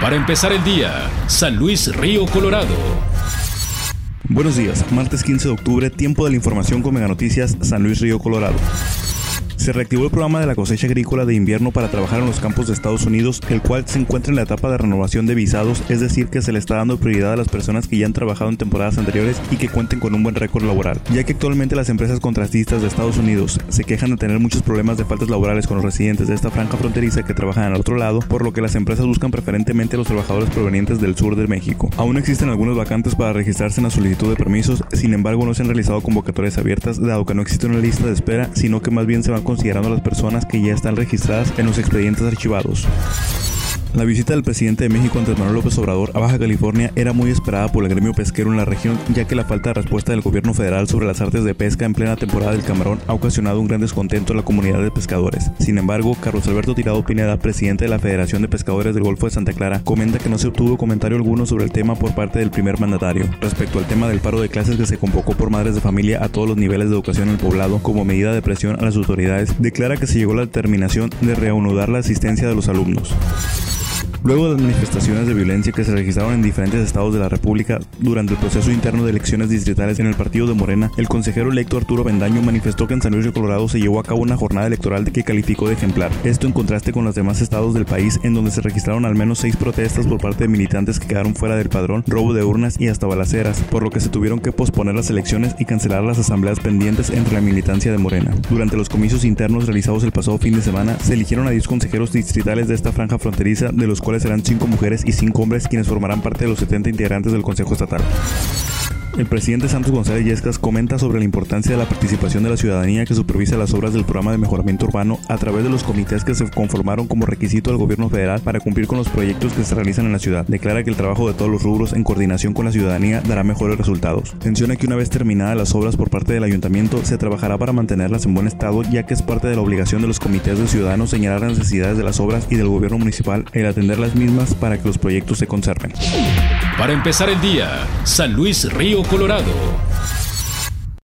Para empezar el día, San Luis Río Colorado. Buenos días, martes 15 de octubre, tiempo de la información con Mega Noticias, San Luis Río Colorado. Se reactivó el programa de la cosecha agrícola de invierno para trabajar en los campos de Estados Unidos, el cual se encuentra en la etapa de renovación de visados, es decir, que se le está dando prioridad a las personas que ya han trabajado en temporadas anteriores y que cuenten con un buen récord laboral, ya que actualmente las empresas contrastistas de Estados Unidos se quejan de tener muchos problemas de faltas laborales con los residentes de esta franja fronteriza que trabajan al otro lado, por lo que las empresas buscan preferentemente a los trabajadores provenientes del sur de México. Aún existen algunas vacantes para registrarse en la solicitud de permisos, sin embargo no se han realizado convocatorias abiertas, dado que no existe una lista de espera, sino que más bien se van considerando las personas que ya están registradas en los expedientes archivados. La visita del presidente de México Andrés Manuel López Obrador a Baja California era muy esperada por el gremio pesquero en la región, ya que la falta de respuesta del gobierno federal sobre las artes de pesca en plena temporada del camarón ha ocasionado un gran descontento en la comunidad de pescadores. Sin embargo, Carlos Alberto Tirado Pineda, presidente de la Federación de Pescadores del Golfo de Santa Clara, comenta que no se obtuvo comentario alguno sobre el tema por parte del primer mandatario. Respecto al tema del paro de clases que se convocó por madres de familia a todos los niveles de educación en el poblado como medida de presión a las autoridades, declara que se llegó a la determinación de reanudar la asistencia de los alumnos. Luego de las manifestaciones de violencia que se registraron en diferentes estados de la República durante el proceso interno de elecciones distritales en el partido de Morena, el consejero electo Arturo Bendaño manifestó que en San Luis de Colorado se llevó a cabo una jornada electoral que calificó de ejemplar. Esto en contraste con los demás estados del país en donde se registraron al menos seis protestas por parte de militantes que quedaron fuera del padrón, robo de urnas y hasta balaceras, por lo que se tuvieron que posponer las elecciones y cancelar las asambleas pendientes entre la militancia de Morena. Durante los comicios internos realizados el pasado fin de semana, se eligieron a 10 consejeros distritales de esta franja fronteriza, de los cuales serán 5 mujeres y 5 hombres quienes formarán parte de los 70 integrantes del Consejo Estatal. El presidente Santos González Yescas comenta sobre la importancia de la participación de la ciudadanía que supervisa las obras del programa de mejoramiento urbano a través de los comités que se conformaron como requisito del gobierno federal para cumplir con los proyectos que se realizan en la ciudad. Declara que el trabajo de todos los rubros en coordinación con la ciudadanía dará mejores resultados. Menciona que una vez terminadas las obras por parte del ayuntamiento, se trabajará para mantenerlas en buen estado, ya que es parte de la obligación de los comités de ciudadanos señalar las necesidades de las obras y del gobierno municipal el atender las mismas para que los proyectos se conserven. Para empezar el día, San Luis Río Colorado.